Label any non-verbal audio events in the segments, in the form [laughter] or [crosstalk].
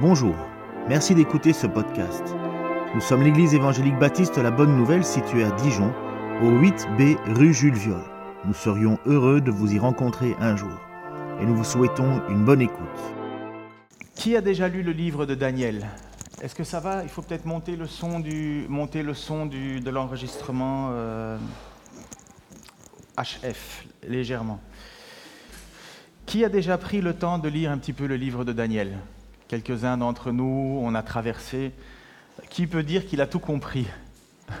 Bonjour, merci d'écouter ce podcast. Nous sommes l'église évangélique baptiste La Bonne Nouvelle située à Dijon, au 8B rue Jules Viol. Nous serions heureux de vous y rencontrer un jour et nous vous souhaitons une bonne écoute. Qui a déjà lu le livre de Daniel? Est-ce que ça va? Il faut peut-être monter le son, du, monter le son de l'enregistrement euh, HF légèrement. Qui a déjà pris le temps de lire un petit peu le livre de Daniel? Quelques-uns d'entre nous, on a traversé. Qui peut dire qu'il a tout compris? [laughs]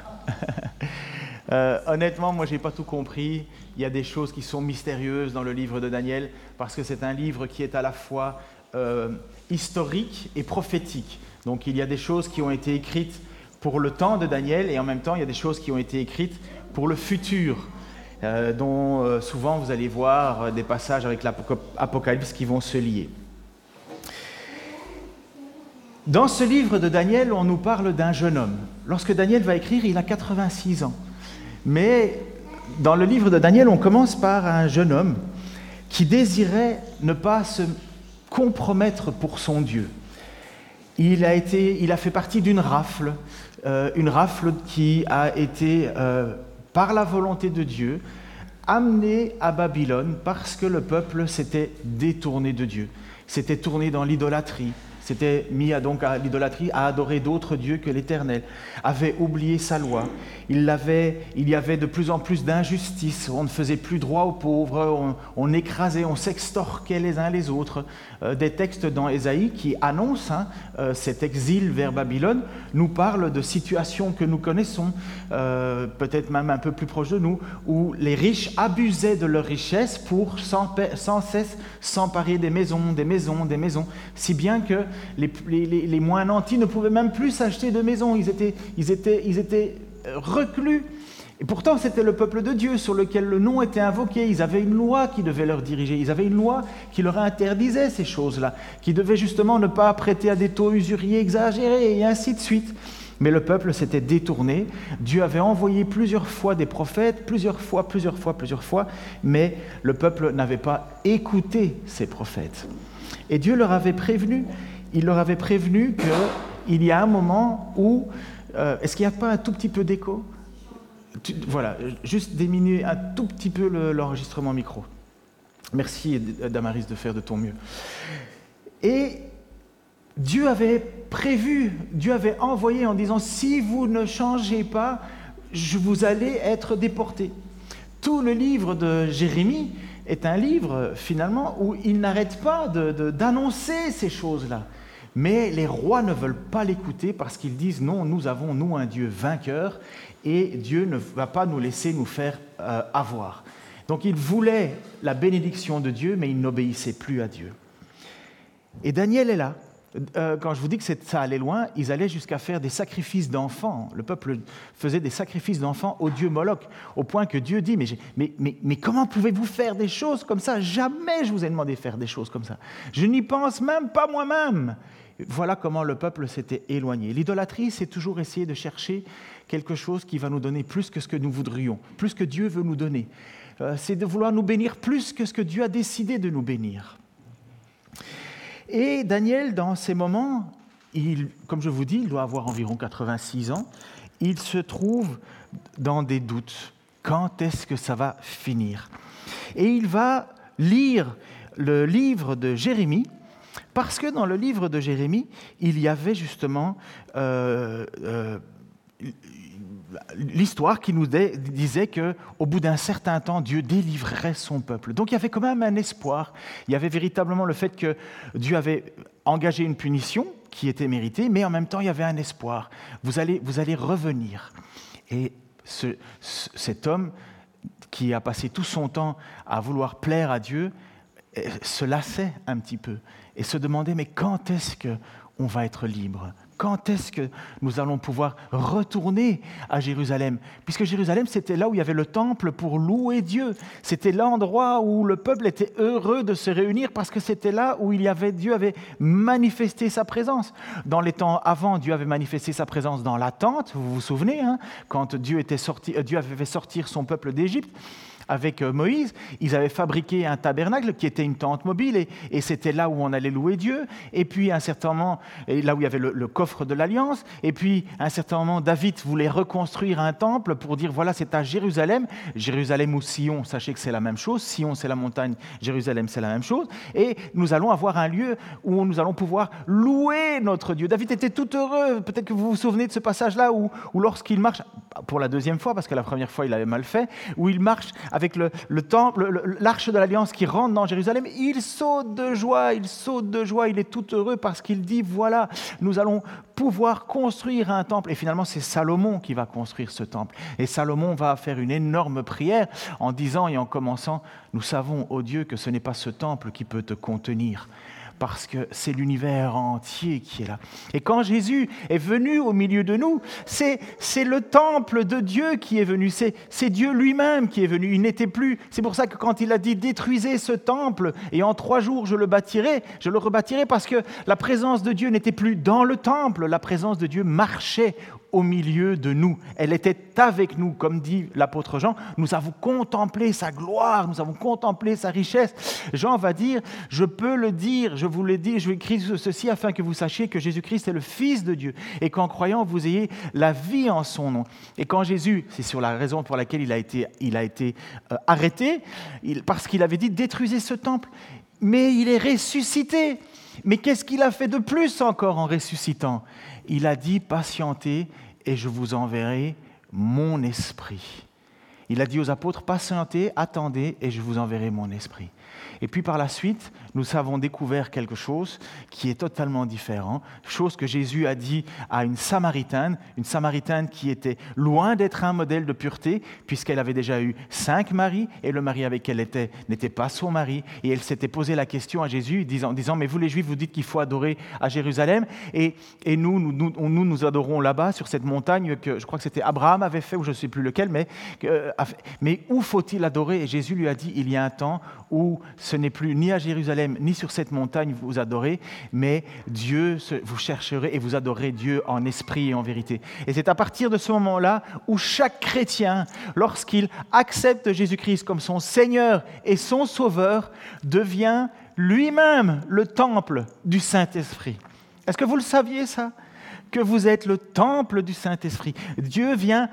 Euh, Honnêtement, moi, j'ai pas tout compris. Il y a des choses qui sont mystérieuses dans le livre de Daniel parce que c'est un livre qui est à la fois euh, historique et prophétique. Donc, il y a des choses qui ont été écrites pour le temps de Daniel et en même temps, il y a des choses qui ont été écrites pour le futur. Euh, dont souvent vous allez voir des passages avec l'Apocalypse qui vont se lier. Dans ce livre de Daniel, on nous parle d'un jeune homme. Lorsque Daniel va écrire, il a 86 ans. Mais dans le livre de Daniel, on commence par un jeune homme qui désirait ne pas se compromettre pour son Dieu. Il a, été, il a fait partie d'une rafle, une rafle qui a été par la volonté de Dieu, amené à Babylone parce que le peuple s'était détourné de Dieu, s'était tourné dans l'idolâtrie, s'était mis à, donc à l'idolâtrie, à adorer d'autres dieux que l'Éternel, avait oublié sa loi. Il, avait, il y avait de plus en plus d'injustice, on ne faisait plus droit aux pauvres, on, écrasait, on s'extorquait les uns les autres. Euh, des textes dans Ésaïe qui annoncent hein, euh, cet exil vers Babylone nous parlent de situations que nous connaissons, euh, peut-être même un peu plus proches de nous, où les riches abusaient de leur richesse pour sans cesse s'emparer des maisons, des maisons, des maisons, si bien que les, moins nantis ne pouvaient même plus s'acheter de maison. Ils étaient, ils étaient, ils étaient euh, reclus. Et pourtant, c'était le peuple de Dieu sur lequel le nom était invoqué. Ils avaient une loi qui devait leur diriger. Ils avaient une loi qui leur interdisait ces choses-là, qui devait justement ne pas prêter à des taux usuriers exagérés et ainsi de suite. Mais le peuple s'était détourné. Dieu avait envoyé plusieurs fois des prophètes, plusieurs fois, plusieurs fois, plusieurs fois, mais le peuple n'avait pas écouté ces prophètes. Et Dieu leur avait prévenu il leur avait prévenu qu'il y a un moment où... Euh, est-ce qu'il n'y a pas un tout petit peu d'écho? Voilà, juste diminuer un tout petit peu l'enregistrement micro. Merci Damaris de faire de ton mieux. Et Dieu avait prévu, Dieu avait envoyé en disant, si vous ne changez pas, je vous allez être déportés. Tout le livre de Jérémie est un livre finalement où il n'arrête pas d'annoncer ces choses-là. Mais les rois ne veulent pas l'écouter parce qu'ils disent non, nous avons, nous, un Dieu vainqueur et Dieu ne va pas nous laisser nous faire euh, avoir. Donc ils voulaient la bénédiction de Dieu, mais ils n'obéissaient plus à Dieu. Et Daniel est là. Euh, quand je vous dis que ça allait loin, ils allaient jusqu'à faire des sacrifices d'enfants. Le peuple faisait des sacrifices d'enfants au dieu Moloch, au point que Dieu dit, mais, comment pouvez-vous faire des choses comme ça? Jamais je vous ai demandé de faire des choses comme ça. Je n'y pense même pas moi-même. Voilà comment le peuple s'était éloigné. L'idolâtrie, c'est toujours essayer de chercher quelque chose qui va nous donner plus que ce que nous voudrions, plus que Dieu veut nous donner. Euh, c'est de vouloir nous bénir plus que ce que Dieu a décidé de nous bénir. Et Daniel, dans ces moments, comme je vous dis, il doit avoir environ 86 ans, il se trouve dans des doutes. Quand est-ce que ça va finir? Et il va lire le livre de Jérémie, parce que dans le livre de Jérémie, il y avait justement euh, euh, l'histoire qui nous disait qu'au bout d'un certain temps, Dieu délivrerait son peuple. Donc il y avait quand même un espoir. Il y avait véritablement le fait que Dieu avait engagé une punition qui était méritée, mais en même temps, il y avait un espoir. Vous allez, vous allez revenir. Et cet homme qui a passé tout son temps à vouloir plaire à Dieu eh, se lassait un petit peu et se demandait mais quand est-ce qu'on va être libre? Quand est-ce que nous allons pouvoir retourner à Jérusalem? Puisque Jérusalem, c'était là où il y avait le temple pour louer Dieu. C'était l'endroit où le peuple était heureux de se réunir parce que c'était là où il y avait, Dieu avait manifesté sa présence. Dans les temps avant, Dieu avait manifesté sa présence dans la tente, vous vous souvenez, hein, quand Dieu, sorti, Dieu avait fait sortir son peuple d'Égypte avec euh, Moïse, ils avaient fabriqué un tabernacle qui était une tente mobile et, c'était là où on allait louer Dieu. Et puis, à un certain moment, là où il y avait le, coffre de l'Alliance, et puis, à un certain moment, David voulait reconstruire un temple pour dire voilà, c'est à Jérusalem, Jérusalem ou Sion, sachez que c'est la même chose. Sion, c'est la montagne, Jérusalem, c'est la même chose. Et nous allons avoir un lieu où nous allons pouvoir louer notre Dieu. David était tout heureux. Peut-être que vous vous souvenez de ce passage-là où, lorsqu'il marche, pour la deuxième fois, parce que la première fois il avait mal fait, où il marche avec le, temple, l'arche de l'alliance qui rentre dans Jérusalem, il saute de joie, il saute de joie, il est tout heureux parce qu'il dit, voilà, nous allons pouvoir construire un temple. Et finalement, c'est Salomon qui va construire ce temple. Et Salomon va faire une énorme prière en disant et en commençant, nous savons, ô Dieu, que ce n'est pas ce temple qui peut te contenir, parce que c'est l'univers entier qui est là. Et quand Jésus est venu au milieu de nous, c'est, le temple de Dieu qui est venu, c'est, c'est Dieu lui-même qui est venu. Il n'était plus. C'est pour ça que quand il a dit détruisez ce temple et en trois jours je le bâtirai, je le rebâtirai parce que la présence de Dieu n'était plus dans le temple, la présence de Dieu marchait au milieu de nous. Elle était avec nous, comme dit l'apôtre Jean. Nous avons contemplé sa gloire, nous avons contemplé sa richesse. Jean va dire, je peux le dire, je vous l'ai dit, je écrit ceci afin que vous sachiez que Jésus-Christ est le Fils de Dieu et qu'en croyant, vous ayez la vie en son nom. Et quand Jésus, c'est sur la raison pour laquelle il a été, il a été euh, arrêté, parce qu'il avait dit, détruisez ce temple, mais il est ressuscité. Mais qu'est-ce qu'il a fait de plus encore en ressuscitant? Il a dit, patientez et je vous enverrai mon esprit. Il a dit aux apôtres, patientez, attendez, et je vous enverrai mon esprit. Et puis par la suite, nous avons découvert quelque chose qui est totalement différent, chose que Jésus a dit à une Samaritaine, une Samaritaine qui était loin d'être un modèle de pureté, puisqu'elle avait déjà eu cinq maris, et le mari avec qui elle était n'était pas son mari, et elle s'était posé la question à Jésus, disant, disant mais vous les Juifs, vous dites qu'il faut adorer à Jérusalem, et, nous, nous, nous, adorons là-bas, sur cette montagne que je crois que c'était Abraham avait fait, ou je ne sais plus lequel, mais, euh, mais où faut-il adorer? Et Jésus lui a dit, il y a un temps où ce n'est plus ni à Jérusalem, ni sur cette montagne vous adorez, mais Dieu, vous chercherez et vous adorez Dieu en esprit et en vérité. Et c'est à partir de ce moment-là où chaque chrétien, lorsqu'il accepte Jésus-Christ comme son Seigneur et son Sauveur, devient lui-même le temple du Saint-Esprit. Est-ce que vous le saviez ça? Que vous êtes le temple du Saint-Esprit. Dieu vient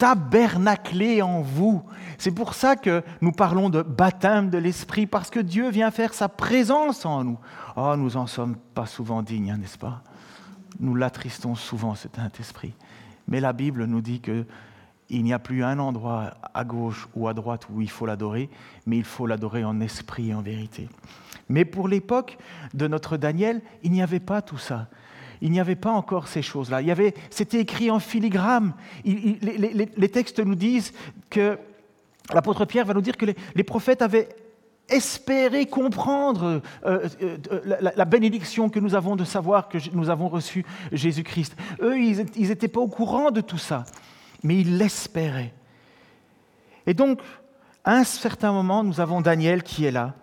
tabernaclé en vous. C'est pour ça que nous parlons de baptême de l'Esprit, parce que Dieu vient faire sa présence en nous. Oh, nous en sommes pas souvent dignes, n'est-ce pas? Nous l'attristons souvent, cet Saint-Esprit. Mais la Bible nous dit que il n'y a plus un endroit à gauche ou à droite où il faut l'adorer, mais il faut l'adorer en esprit et en vérité. Mais pour l'époque de notre Daniel, il n'y avait pas tout ça il n'y avait pas encore ces choses-là. c'était écrit en filigrane. les, textes nous disent que l'apôtre Pierre va nous dire que les, prophètes avaient espéré comprendre euh, euh, la, la, bénédiction que nous avons de savoir que nous avons reçu Jésus-Christ. Eux, ils n'étaient pas au courant de tout ça, mais ils l'espéraient. Et donc, à un certain moment, nous avons Daniel qui est là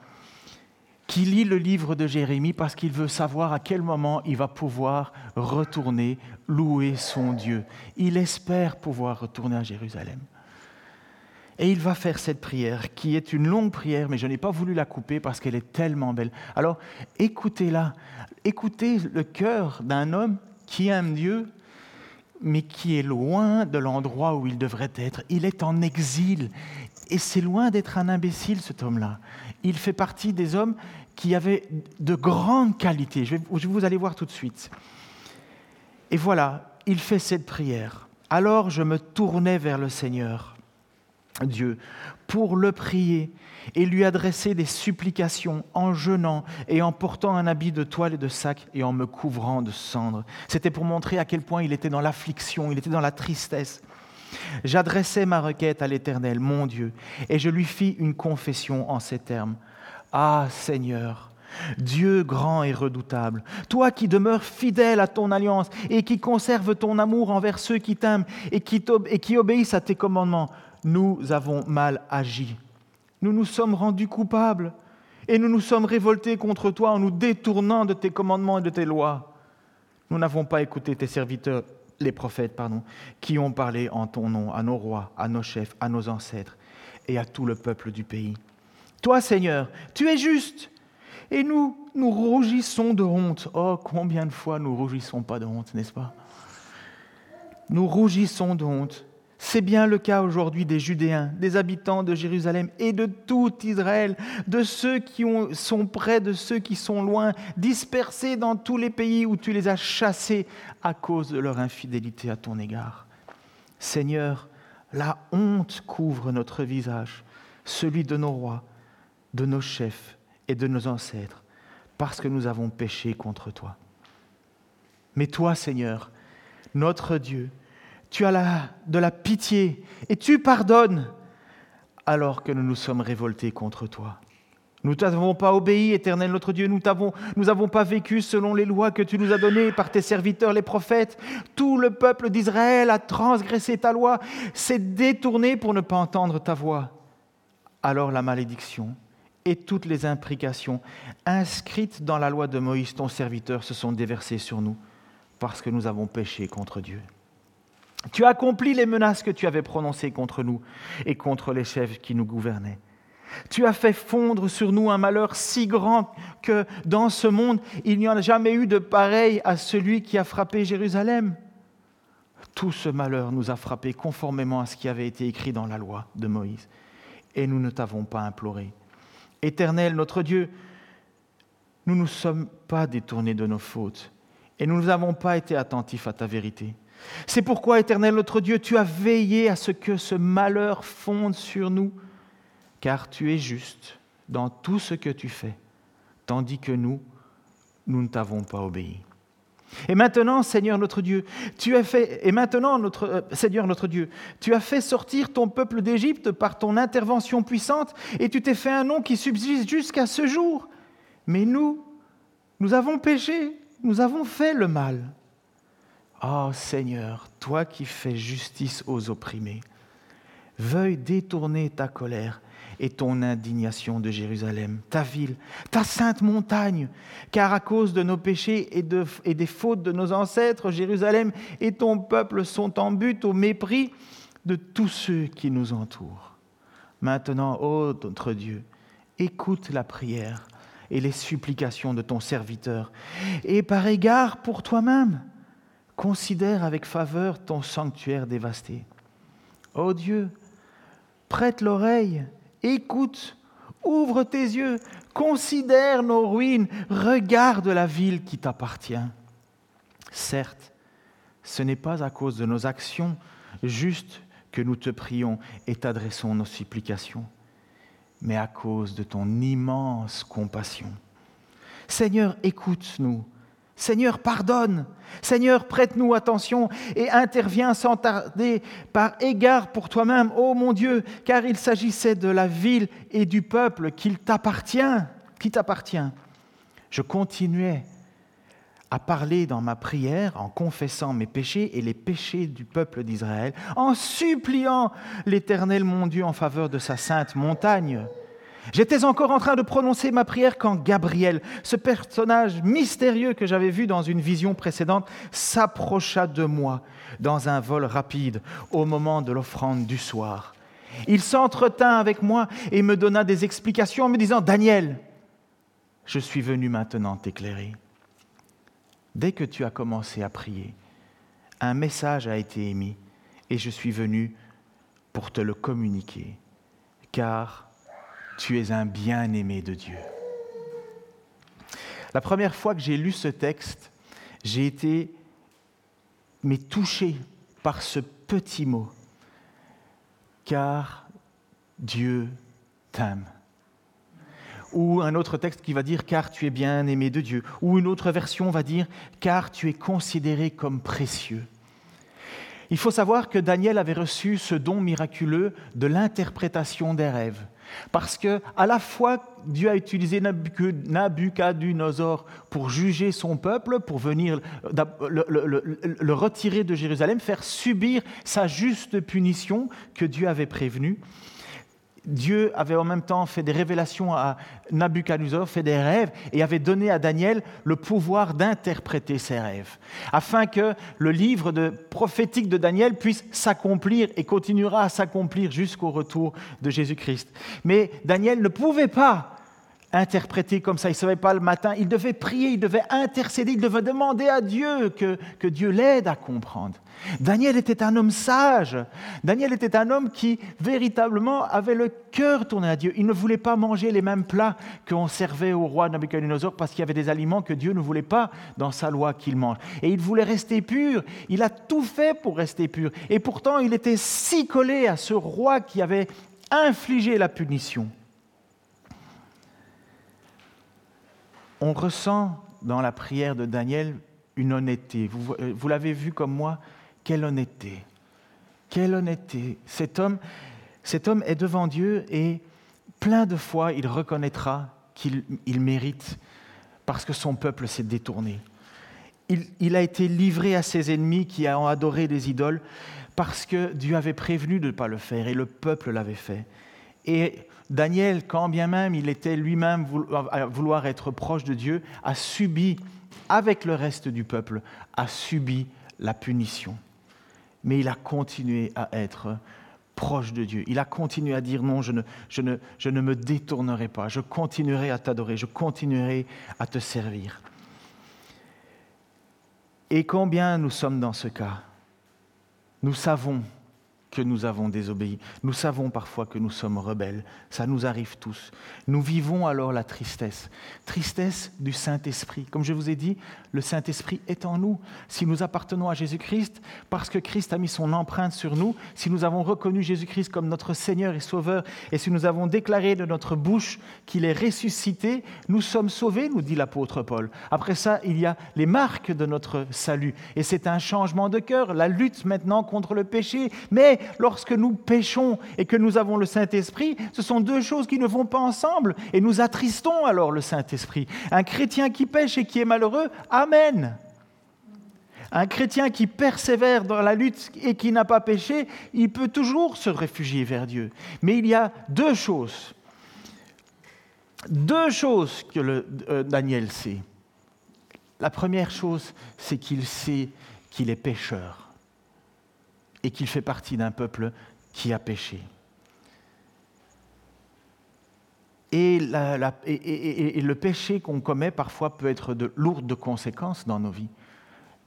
qui lit le livre de Jérémie parce qu'il veut savoir à quel moment il va pouvoir retourner louer son Dieu. Il espère pouvoir retourner à Jérusalem. Et il va faire cette prière, qui est une longue prière, mais je n'ai pas voulu la couper parce qu'elle est tellement belle. Alors écoutez-la, écoutez le cœur d'un homme qui aime Dieu, mais qui est loin de l'endroit où il devrait être. Il est en exil, et c'est loin d'être un imbécile, cet homme-là. Il fait partie des hommes qui avaient de grandes qualités. Je vais, vous allez voir tout de suite. Et voilà, il fait cette prière. Alors je me tournais vers le Seigneur, Dieu, pour le prier et lui adresser des supplications en jeûnant et en portant un habit de toile et de sac et en me couvrant de cendres. C'était pour montrer à quel point il était dans l'affliction, il était dans la tristesse. J'adressai ma requête à l'Éternel, mon Dieu, et je lui fis une confession en ces termes. Ah Seigneur, Dieu grand et redoutable, toi qui demeures fidèle à ton alliance et qui conserves ton amour envers ceux qui t'aiment et qui, et qui obéissent à tes commandements, nous avons mal agi. Nous nous sommes rendus coupables et nous nous sommes révoltés contre toi en nous détournant de tes commandements et de tes lois. Nous n'avons pas écouté tes serviteurs les prophètes, pardon, qui ont parlé en ton nom à nos rois, à nos chefs, à nos ancêtres. et à tout le peuple du pays. Toi, Seigneur, tu es juste, et nous, nous rougissons de honte. Oh, combien de fois nous rougissons pas de honte, n'est-ce pas? Nous rougissons de honte. C'est bien le cas aujourd'hui des Judéens, des habitants de Jérusalem et de tout Israël, de ceux qui sont près, de ceux qui sont loin, dispersés dans tous les pays où tu les as chassés à cause de leur infidélité à ton égard. Seigneur, la honte couvre notre visage, celui de nos rois, de nos chefs et de nos ancêtres, parce que nous avons péché contre toi. Mais toi, Seigneur, notre Dieu, tu as de la pitié et tu pardonnes alors que nous nous sommes révoltés contre toi. Nous t'avons pas obéi, éternel notre Dieu, nous n'avons pas vécu selon les lois que tu nous as données par tes serviteurs les prophètes. Tout le peuple d'Israël a transgressé ta loi, s'est détourné pour ne pas entendre ta voix. Alors la malédiction et toutes les imprécations inscrites dans la loi de Moïse, ton serviteur, se sont déversées sur nous parce que nous avons péché contre Dieu. Tu as accompli les menaces que tu avais prononcées contre nous et contre les chefs qui nous gouvernaient. Tu as fait fondre sur nous un malheur si grand que dans ce monde, il n'y en a jamais eu de pareil à celui qui a frappé Jérusalem. Tout ce malheur nous a frappés conformément à ce qui avait été écrit dans la loi de Moïse, et nous ne t'avons pas imploré. Éternel, notre Dieu, nous ne nous sommes pas détournés de nos fautes, et nous n'avons pas été attentifs à ta vérité. C'est pourquoi, Éternel, notre Dieu, tu as veillé à ce que ce malheur fonde sur nous car tu es juste dans tout ce que tu fais, tandis que nous, nous ne t'avons pas obéi. Et maintenant, Seigneur notre Dieu, tu as fait, et maintenant, euh, Seigneur notre Dieu, tu as fait sortir ton peuple d'Égypte par ton intervention puissante, et tu t'es fait un nom qui subsiste jusqu'à ce jour. Mais nous, nous avons péché, nous avons fait le mal. Oh Seigneur, toi qui fais justice aux opprimés, veuille détourner ta colère et ton indignation de Jérusalem, ta ville, ta sainte montagne, car à cause de nos péchés et, des fautes de nos ancêtres, Jérusalem et ton peuple sont en but au mépris de tous ceux qui nous entourent. Maintenant, ô notre Dieu, écoute la prière et les supplications de ton serviteur, et par égard pour toi-même, considère avec faveur ton sanctuaire dévasté. Ô Dieu, prête l'oreille écoute, ouvre tes yeux, considère nos ruines, regarde la ville qui t'appartient. Certes, ce n'est pas à cause de nos actions justes que nous te prions et t'adressons nos supplications, mais à cause de ton immense compassion. Seigneur, écoute-nous Seigneur, pardonne. Seigneur, prête-nous attention et interviens sans tarder par égard pour toi-même, ô mon Dieu, car il s'agissait de la ville et du peuple qui t'appartient. Je continuais à parler dans ma prière en confessant mes péchés et les péchés du peuple d'Israël, en suppliant l'Éternel mon Dieu en faveur de sa sainte montagne. J'étais encore en train de prononcer ma prière quand Gabriel, ce personnage mystérieux que j'avais vu dans une vision précédente, s'approcha de moi dans un vol rapide au moment de l'offrande du soir. Il s'entretint avec moi et me donna des explications en me disant, Daniel, je suis venu maintenant t'éclairer. Dès que tu as commencé à prier, un message a été émis et je suis venu pour te le communiquer, car tu es un bien-aimé de Dieu. La première fois que j'ai lu ce texte, j'ai été mais touché par ce petit mot, car Dieu t'aime. Ou un autre texte qui va dire car tu es bien aimé de Dieu. Ou une autre version va dire car tu es considéré comme précieux. Il faut savoir que Daniel avait reçu ce don miraculeux de l'interprétation des rêves. Parce que à la fois Dieu a utilisé Nabucodonosor pour juger son peuple, pour venir le, retirer de Jérusalem, faire subir sa juste punition que Dieu avait prévenue. Dieu avait en même temps fait des révélations à Nabucodonosor, fait des rêves, et avait donné à Daniel le pouvoir d'interpréter ses rêves, afin que le livre prophétique de Daniel puisse s'accomplir et continuera à s'accomplir jusqu'au retour de Jésus-Christ. Mais Daniel ne pouvait pas interpréter comme ça. Il ne savait pas le matin. Il devait prier, il devait intercéder, il devait demander à Dieu que, que Dieu l'aide à comprendre. Daniel était un homme sage. Daniel était un homme qui véritablement avait le cœur tourné à Dieu. Il ne voulait pas manger les mêmes plats qu'on servait au roi Nabucodonosor parce qu'il y avait des aliments que Dieu ne voulait pas dans sa loi qu'il mange. Et il voulait rester pur. Il a tout fait pour rester pur. Et pourtant, il était si collé à ce roi qui avait infligé la punition. On ressent dans la prière de Daniel une honnêteté. Vous, euh, vous l'avez vu comme moi, quelle honnêteté. Quelle honnêteté. Cet homme, cet homme est devant Dieu et plein de fois il reconnaîtra qu'il mérite parce que son peuple s'est détourné. Il, a été livré à ses ennemis qui ont adoré des idoles parce que Dieu avait prévenu de ne pas le faire et le peuple l'avait fait. Et Daniel, quand bien même il était lui-même vouloir être proche de Dieu, a subi, avec le reste du peuple, a subi la punition. Mais il a continué à être proche de Dieu. Il a continué à dire non, je ne, je ne, je ne me détournerai pas, je continuerai à t'adorer, je continuerai à te servir. Et combien nous sommes dans ce cas Nous savons que nous avons désobéi. Nous savons parfois que nous sommes rebelles. Ça nous arrive tous. Nous vivons alors la tristesse. Tristesse du Saint-Esprit. Comme je vous ai dit, le Saint-Esprit est en nous. Si nous appartenons à Jésus-Christ, parce que Christ a mis son empreinte sur nous, si nous avons reconnu Jésus-Christ comme notre Seigneur et Sauveur, et si nous avons déclaré de notre bouche qu'il est ressuscité, nous sommes sauvés, nous dit l'apôtre Paul. Après ça, il y a les marques de notre salut. Et c'est un changement de cœur, la lutte maintenant contre le péché. Mais lorsque nous péchons et que nous avons le Saint-Esprit, ce sont deux choses qui ne vont pas ensemble et nous attristons alors le Saint-Esprit. Un chrétien qui pêche et qui est malheureux, Amen. Un chrétien qui persévère dans la lutte et qui n'a pas péché, il peut toujours se réfugier vers Dieu. Mais il y a deux choses. Deux choses que euh, Daniel sait. La première chose, c'est qu'il sait qu'il est pécheur et qu'il fait partie d'un peuple qui a péché. Et, le péché qu'on commet parfois peut être de lourdes conséquences dans nos vies.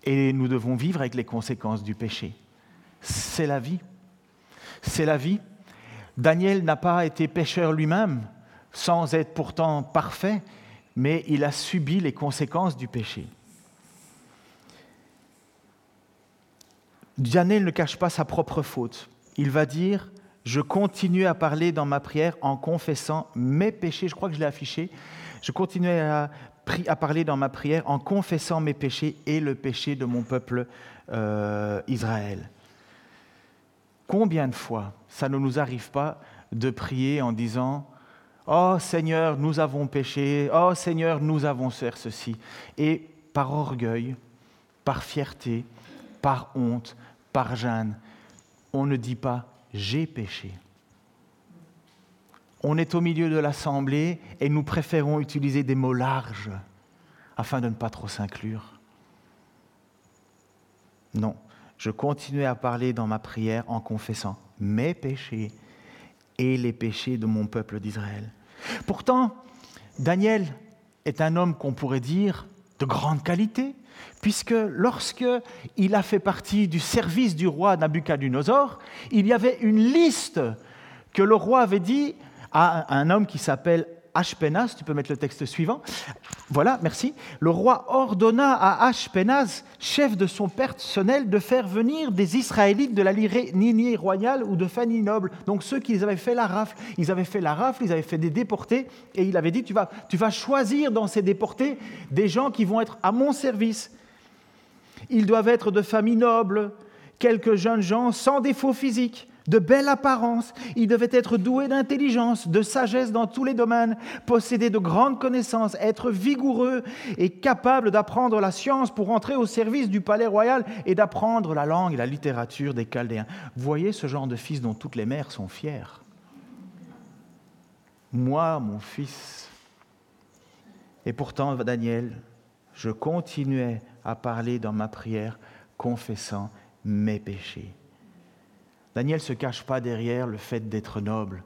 Et nous devons vivre avec les conséquences du péché. C'est la vie. C'est la vie. Daniel n'a pas été pécheur lui-même, sans être pourtant parfait, mais il a subi les conséquences du péché. Daniel ne cache pas sa propre faute. Il va dire, je continue à parler dans ma prière en confessant mes péchés. Je crois que je l'ai affiché. Je continue à, parler dans ma prière en confessant mes péchés et le péché de mon peuple euh, Israël. Combien de fois ça ne nous arrive pas de prier en disant Oh Seigneur, nous avons péché, oh Seigneur, nous avons fait ceci. Et par orgueil, par fierté, par honte, par Jeanne, on ne dit pas j'ai péché. On est au milieu de l'assemblée et nous préférons utiliser des mots larges afin de ne pas trop s'inclure. Non, je continuais à parler dans ma prière en confessant mes péchés et les péchés de mon peuple d'Israël. Pourtant, Daniel est un homme qu'on pourrait dire de grande qualité, puisque lorsque il a fait partie du service du roi Nabucodonosor, il y avait une liste que le roi avait dit à un homme qui s'appelle Ashpenaz, tu peux mettre le texte suivant. Voilà, merci. Le roi ordonna à Ashpenaz, chef de son personnel, de faire venir des Israélites de la lignée royale ou de famille noble. Donc ceux qui avaient fait la rafle. Ils avaient fait la rafle, ils avaient fait des déportés, et il avait dit, tu vas, tu vas choisir dans ces déportés des gens qui vont être à mon service. Ils doivent être de famille noble, quelques jeunes gens sans défaut physique de belle apparence, ils devaient être doués d'intelligence, de sagesse dans tous les domaines, posséder de grandes connaissances, être vigoureux et capables d'apprendre la science pour entrer au service du palais royal et d'apprendre la langue et la littérature des Chaldéens. Voyez ce genre de fils dont toutes les mères sont fières. moi, mon fils. Et pourtant, Daniel, je continuais à parler dans ma prière, confessant mes péchés. Daniel ne se cache pas derrière le fait d'être noble,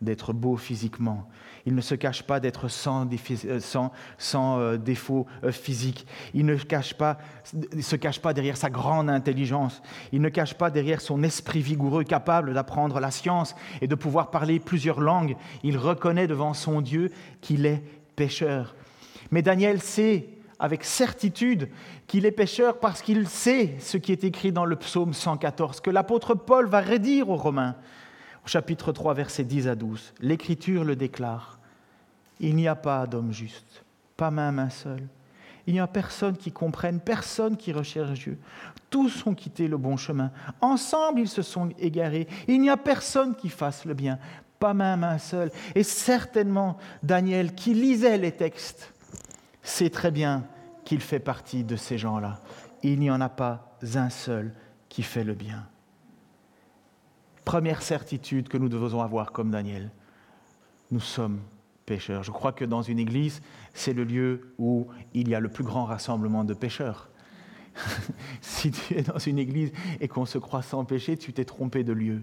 d'être beau physiquement. Il ne se cache pas d'être sans, euh, sans, sans euh, défaut euh, physique. Il ne se cache pas derrière sa grande intelligence. Il ne cache pas derrière son esprit vigoureux, capable d'apprendre la science et de pouvoir parler plusieurs langues. Il reconnaît devant son Dieu qu'il est pécheur. Mais Daniel sait avec certitude qu'il est pécheur parce qu'il sait ce qui est écrit dans le psaume 114, que l'apôtre Paul va redire aux Romains au chapitre 3, versets 10 à 12. L'Écriture le déclare. Il n'y a pas d'homme juste, pas même un seul. Il n'y a personne qui comprenne, personne qui recherche Dieu. Tous ont quitté le bon chemin. Ensemble, ils se sont égarés. Il n'y a personne qui fasse le bien, pas même un seul. Et certainement, Daniel, qui lisait les textes, sait très bien qu'il fait partie de ces gens-là. Il n'y en a pas un seul qui fait le bien première certitude que nous devons avoir comme Daniel. Nous sommes pécheurs. Je crois que dans une église, c'est le lieu où il y a le plus grand rassemblement de pécheurs. [laughs] si tu es dans une église et qu'on se croit sans péché, tu t'es trompé de lieu.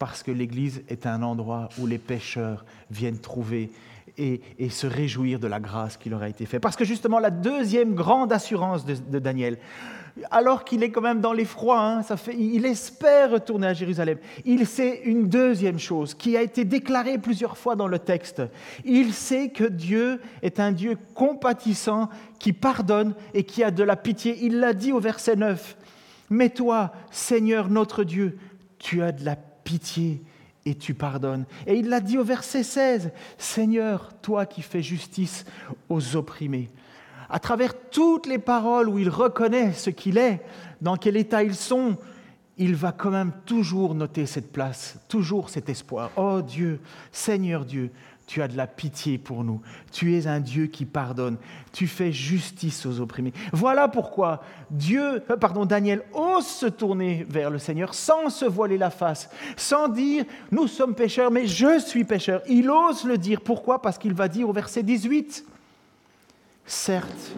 Parce que l'église est un endroit où les pécheurs viennent trouver et, se réjouir de la grâce qui leur a été faite. Parce que justement, la deuxième grande assurance de Daniel, alors qu'il est quand même dans l'effroi, hein, il espère retourner à Jérusalem. Il sait une deuxième chose qui a été déclarée plusieurs fois dans le texte. Il sait que Dieu est un Dieu compatissant, qui pardonne et qui a de la pitié. Il l'a dit au verset 9. Mais toi, Seigneur notre Dieu, tu as de la pitié et tu pardonnes. Et il l'a dit au verset 16. Seigneur, toi qui fais justice aux opprimés à travers toutes les paroles où il reconnaît ce qu'il est, dans quel état ils sont, il va quand même toujours noter cette place, toujours cet espoir. Oh Dieu, Seigneur Dieu, tu as de la pitié pour nous. Tu es un Dieu qui pardonne. Tu fais justice aux opprimés. Voilà pourquoi Dieu, euh, pardon, Daniel ose se tourner vers le Seigneur sans se voiler la face, sans dire nous sommes pécheurs, mais je suis pécheur. Il ose le dire. Pourquoi? Parce qu'il va dire au verset 18 Certes,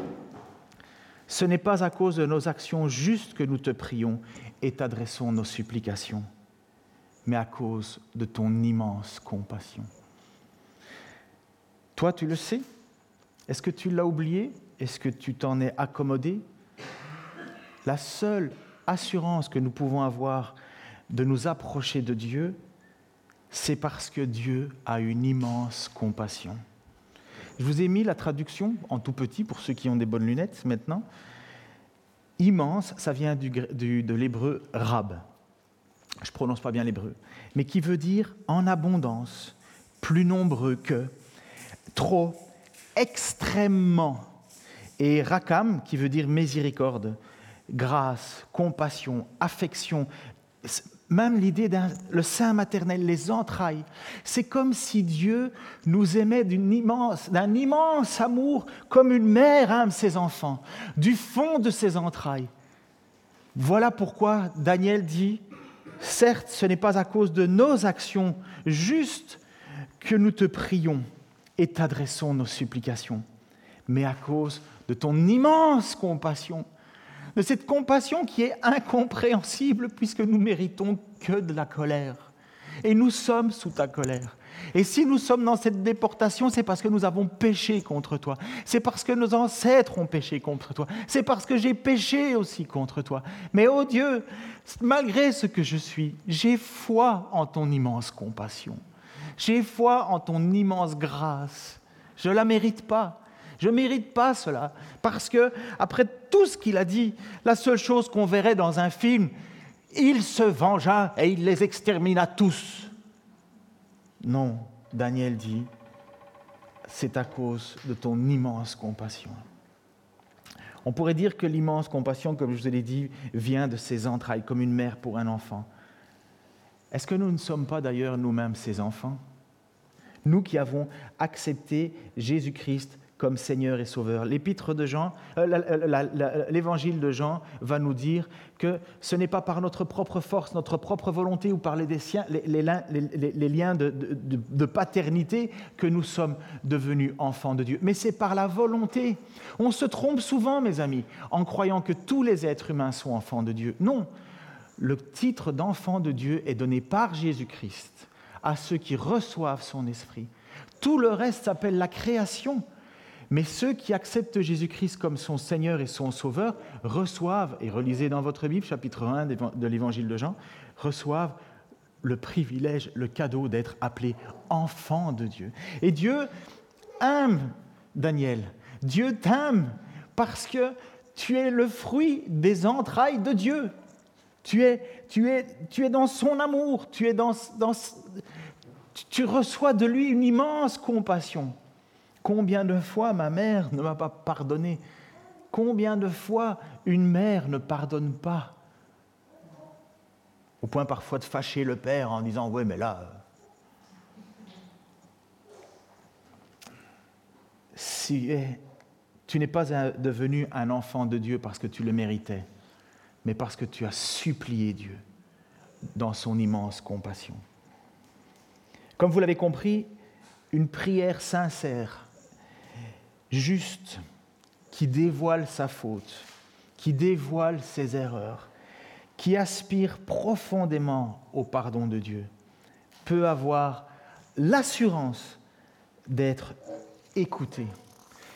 ce n'est pas à cause de nos actions justes que nous te prions et t'adressons nos supplications, mais à cause de ton immense compassion. Toi, tu le sais? Est-ce que tu l'as oublié? Est-ce que tu t'en es accommodé? La seule assurance que nous pouvons avoir de nous approcher de Dieu, c'est parce que Dieu a une immense compassion. Je vous ai mis la traduction en tout petit pour ceux qui ont des bonnes lunettes maintenant. Immense, ça vient du, de l'hébreu rab. Je prononce pas bien l'hébreu, mais qui veut dire en abondance, plus nombreux que, trop, extrêmement. Et rakam, qui veut dire miséricorde, grâce, compassion, affection, même l'idée d'un le sein maternel, les entrailles. C'est comme si Dieu nous aimait d'un immense, immense amour, comme une mère aime ses enfants, du fond de ses entrailles. Voilà pourquoi Daniel dit, certes, ce n'est pas à cause de nos actions justes que nous te prions et t'adressons nos supplications, mais à cause de ton immense compassion de cette compassion qui est incompréhensible puisque nous méritons que de la colère. Et nous sommes sous ta colère. Et si nous sommes dans cette déportation, c'est parce que nous avons péché contre toi. C'est parce que nos ancêtres ont péché contre toi. C'est parce que j'ai péché aussi contre toi. Mais oh Dieu, malgré ce que je suis, j'ai foi en ton immense compassion. J'ai foi en ton immense grâce. Je ne la mérite pas. Je ne mérite pas cela. Parce que, après tout ce qu'il a dit, la seule chose qu'on verrait dans un film, il se vengea et il les extermina tous. Non, Daniel dit, c'est à cause de ton immense compassion. On pourrait dire que l'immense compassion, comme je vous l'ai dit, vient de ses entrailles, comme une mère pour un enfant. Est-ce que nous ne sommes pas d'ailleurs nous-mêmes ses enfants? Nous qui avons accepté Jésus-Christ comme Seigneur et Sauveur. L'épître de Jean, euh, l'évangile de Jean va nous dire que ce n'est pas par notre propre force, notre propre volonté ou par les, les, liens de, de, paternité que nous sommes devenus enfants de Dieu, mais c'est par la volonté. On se trompe souvent, mes amis, en croyant que tous les êtres humains sont enfants de Dieu. Non, le titre d'enfant de Dieu est donné par Jésus-Christ à ceux qui reçoivent son esprit. Tout le reste s'appelle la création. Mais ceux qui acceptent Jésus-Christ comme son Seigneur et son Sauveur reçoivent, et relisez dans votre Bible, chapitre 1 de l'Évangile de Jean, reçoivent le privilège, le cadeau d'être appelés enfants de Dieu. Et Dieu aime Daniel. Dieu t'aime parce que tu es le fruit des entrailles de Dieu. Tu es, tu es, tu es dans son amour, tu, es dans, dans, tu reçois de lui une immense compassion. Combien de fois ma mère ne m'a pas pardonné? Combien de fois une mère ne pardonne pas? Au point parfois de fâcher le père en disant Oui, mais là. Euh, si tu n'es pas devenu un enfant de Dieu parce que tu le méritais, mais parce que tu as supplié Dieu dans son immense compassion. Comme vous l'avez compris, une prière sincère, juste, qui dévoile sa faute, qui dévoile ses erreurs, qui aspire profondément au pardon de Dieu, peut avoir l'assurance d'être écouté.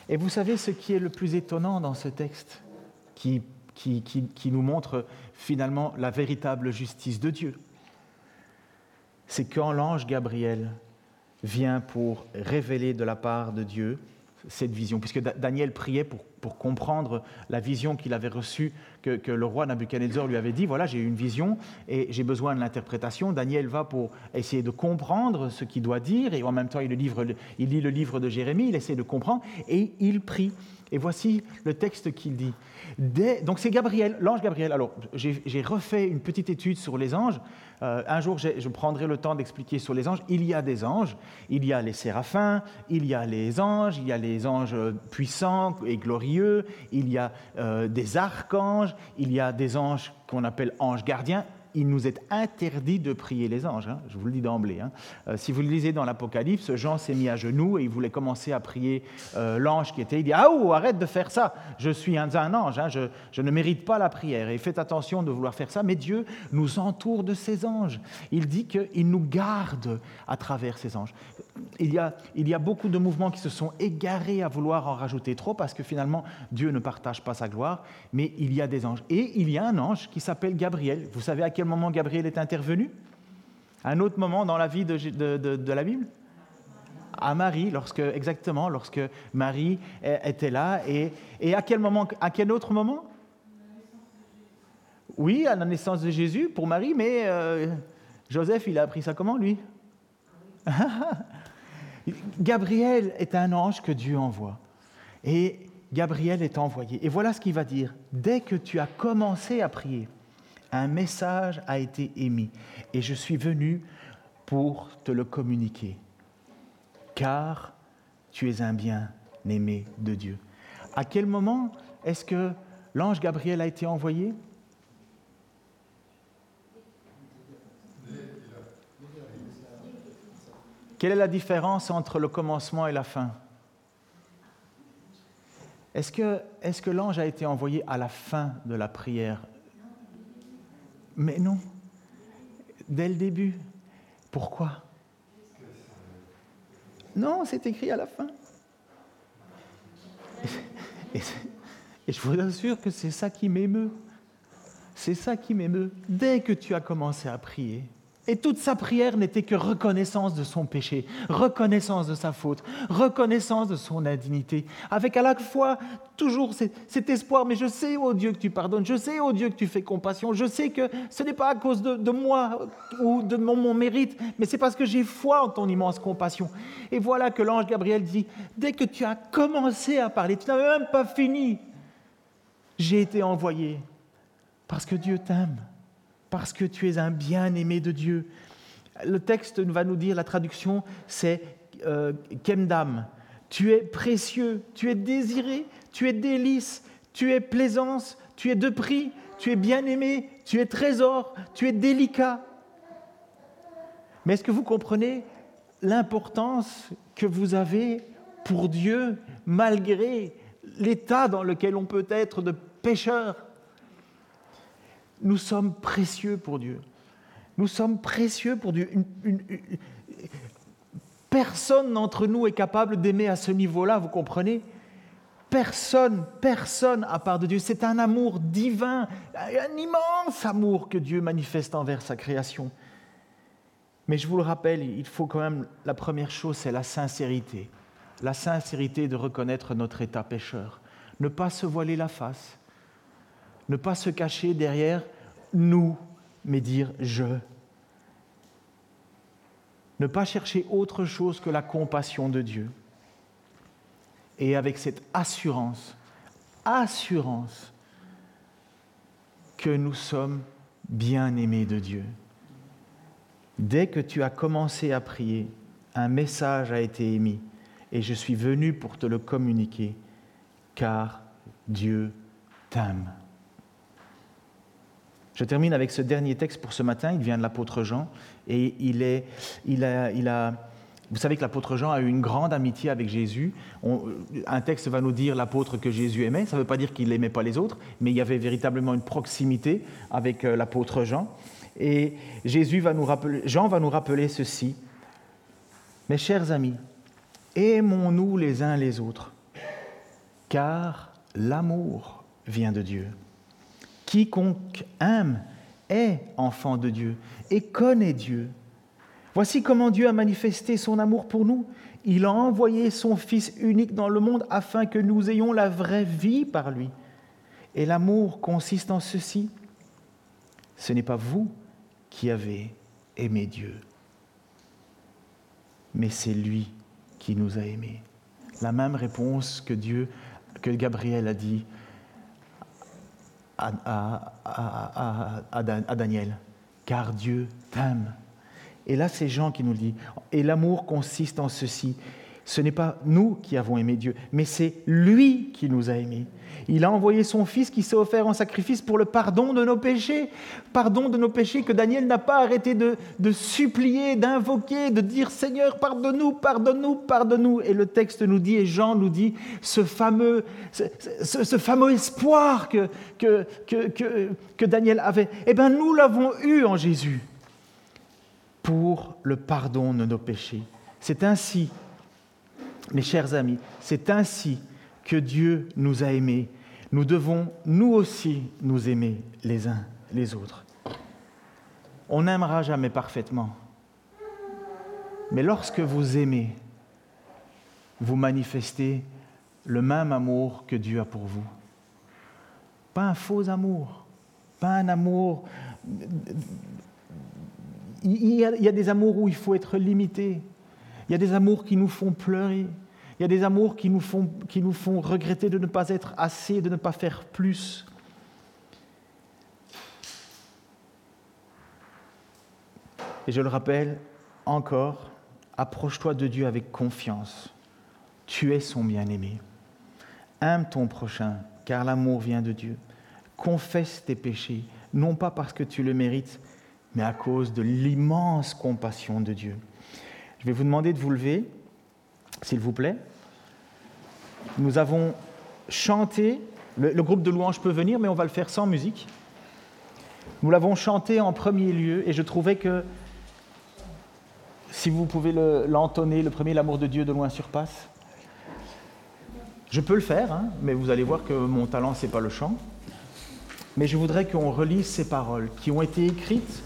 Et vous savez ce qui est le plus étonnant dans ce texte qui qui, nous montre finalement la véritable justice de Dieu. C'est quand l'ange Gabriel vient pour révéler de la part de Dieu cette vision, puisque Daniel priait pour, comprendre la vision qu'il avait reçue, que, le roi Nabuchodonosor lui avait dit, voilà, j'ai une vision et j'ai besoin de l'interprétation. Daniel va pour essayer de comprendre ce qu'il doit dire, et en même temps il, il lit le livre de Jérémie, il essaie de comprendre, et il prie. Et voici le texte qu'il dit. donc c'est Gabriel, l'ange Gabriel. Alors j'ai refait une petite étude sur les anges. Euh, un jour je prendrai le temps d'expliquer sur les anges. Il y a des anges, il y a les séraphins, il y a les anges, il y a les anges puissants et glorieux, il y a euh, des archanges, il y a des anges qu'on appelle anges gardiens, il nous est interdit de prier les anges. Hein, je vous le dis d'emblée. Hein. Euh, si vous le lisez dans l'Apocalypse, Jean s'est mis à genoux et il voulait commencer à prier euh, l'ange qui était. Il dit Ah, oh, arrête de faire ça. Je suis un, ange. Hein, je, ne mérite pas la prière. Et faites attention de vouloir faire ça. Mais Dieu nous entoure de ses anges. Il dit qu'il nous garde à travers ses anges. Il y, a, il y a beaucoup de mouvements qui se sont égarés à vouloir en rajouter trop parce que finalement Dieu ne partage pas sa gloire. Mais il y a des anges. Et il y a un ange qui s'appelle Gabriel. Vous savez à quel moment Gabriel est intervenu? Un autre moment dans la vie de, la Bible? À Marie, lorsque, exactement, lorsque Marie était là. Et, à quel moment, à quel autre moment? Oui, à la naissance de Jésus pour Marie, mais euh, Joseph, il a appris ça comment, lui? [laughs] Gabriel est un ange que Dieu envoie. Et Gabriel est envoyé. Et voilà ce qu'il va dire. Dès que tu as commencé à prier, un message a été émis et je suis venu pour te le communiquer, car tu es un bien-aimé de Dieu. À quel moment est-ce que l'ange Gabriel a été envoyé? Quelle est la différence entre le commencement et la fin? Est-ce que, que l'ange a été envoyé à la fin de la prière mais non, dès le début. Pourquoi? Non, c'est écrit à la fin. Et, je vous assure que c'est ça qui m'émeut. C'est ça qui m'émeut. Dès que tu as commencé à prier, et toute sa prière n'était que reconnaissance de son péché, reconnaissance de sa faute, reconnaissance de son indignité, avec à la fois toujours cet, espoir, mais je sais, oh Dieu, que tu pardonnes, je sais, oh Dieu, que tu fais compassion, je sais que ce n'est pas à cause de, moi ou de mon, mon mérite, mais c'est parce que j'ai foi en ton immense compassion. Et voilà que l'ange Gabriel dit, dès que tu as commencé à parler, tu n'avais même pas fini, j'ai été envoyé parce que Dieu t'aime parce que tu es un bien-aimé de Dieu. Le texte va nous dire, la traduction, c'est euh, Kemdam. tu es précieux, tu es désiré, tu es délice, tu es plaisance, tu es de prix, tu es bien-aimé, tu es trésor, tu es délicat. Mais est-ce que vous comprenez l'importance que vous avez pour Dieu malgré l'état dans lequel on peut être de pécheur? Nous sommes précieux pour Dieu. Nous sommes précieux pour Dieu. Personne d'entre nous est capable d'aimer à ce niveau-là, vous comprenez? Personne, personne à part de Dieu. C'est un amour divin, un immense amour que Dieu manifeste envers sa création. Mais je vous le rappelle, il faut quand même, la première chose, c'est la sincérité. La sincérité de reconnaître notre état pécheur. Ne pas se voiler la face. Ne pas se cacher derrière nous, mais dire je. Ne pas chercher autre chose que la compassion de Dieu. Et avec cette assurance, assurance que nous sommes bien aimés de Dieu. Dès que tu as commencé à prier, un message a été émis et je suis venu pour te le communiquer, car Dieu t'aime. Je termine avec ce dernier texte pour ce matin, il vient de l'apôtre Jean, et il, est, il, a, il a, vous savez que l'apôtre Jean a eu une grande amitié avec Jésus. un texte va nous dire l'apôtre que Jésus aimait. Ça ne veut pas dire qu'il n'aimait pas les autres, mais il y avait véritablement une proximité avec euh, l'apôtre Jean. Et Jésus va nous rappeler, Jean va nous rappeler ceci. Mes chers amis, aimons-nous les uns les autres, car l'amour vient de Dieu. Quiconque aime est enfant de Dieu et connaît Dieu. Voici comment Dieu a manifesté son amour pour nous. Il a envoyé son Fils unique dans le monde afin que nous ayons la vraie vie par lui. Et l'amour consiste en ceci. Ce n'est pas vous qui avez aimé Dieu. Mais c'est lui qui nous a aimés. La même réponse que Dieu, que Gabriel a dit à, à Daniel. Car Dieu t'aime. Et là, c'est Jean qui nous le dit. Et l'amour consiste en ceci. Ce n'est pas nous qui avons aimé Dieu, mais c'est lui qui nous a aimés. Il a envoyé son Fils qui s'est offert en sacrifice pour le pardon de nos péchés. Pardon de nos péchés que Daniel n'a pas arrêté de, supplier, d'invoquer, de dire Seigneur, pardonne-nous, pardonne-nous, pardonne-nous. Et le texte nous dit, et Jean nous dit, ce fameux, ce, fameux espoir que, que, que, que Daniel avait, eh bien nous l'avons eu en Jésus pour le pardon de nos péchés. C'est ainsi, mes chers amis, c'est ainsi que Dieu nous a aimés. Nous devons, nous aussi, nous aimer les uns les autres. On n'aimera jamais parfaitement. Mais lorsque vous aimez, vous manifestez le même amour que Dieu a pour vous. Pas un faux amour, pas un amour il y, a, des amours où il faut être limité. Il y a des amours qui nous font pleurer. Il y a des amours qui nous font, qui nous font regretter de ne pas être assez, de ne pas faire plus. Et je le rappelle encore, approche-toi de Dieu avec confiance. Tu es son bien-aimé. Aime ton prochain, car l'amour vient de Dieu. Confesse tes péchés, non pas parce que tu le mérites, mais à cause de l'immense compassion de Dieu. Je vais vous demander de vous lever, s'il vous plaît. Nous avons chanté, le, groupe de louanges peut venir, mais on va le faire sans musique. Nous l'avons chanté en premier lieu, et je trouvais que si vous pouvez l'entonner, le, premier, l'amour de Dieu de loin surpasse. Je peux le faire, hein, mais vous allez voir que mon talent, ce n'est pas le chant. Mais je voudrais qu'on relise ces paroles qui ont été écrites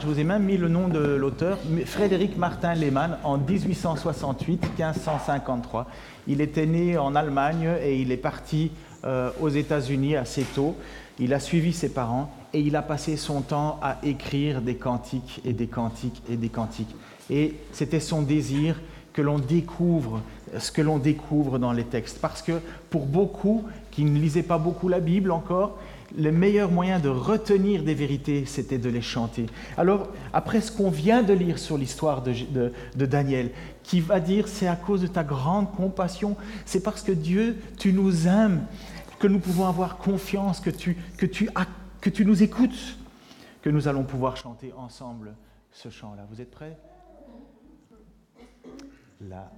je vous ai même mis le nom de l'auteur, Frédéric Martin Lehmann, en 1868-1553. Il était né en Allemagne et il est parti euh, aux États-Unis assez tôt. Il a suivi ses parents et il a passé son temps à écrire des cantiques et des cantiques et des cantiques. Et c'était son désir que l'on découvre ce que l'on découvre dans les textes. Parce que pour beaucoup qui ne lisaient pas beaucoup la Bible encore, le meilleur moyen de retenir des vérités, c'était de les chanter. Alors, après ce qu'on vient de lire sur l'histoire de, Daniel, qui va dire c'est à cause de ta grande compassion, c'est parce que Dieu, tu nous aimes, que nous pouvons avoir confiance, que tu, nous écoutes, que nous allons pouvoir chanter ensemble ce chant-là. Vous êtes prêts? Là.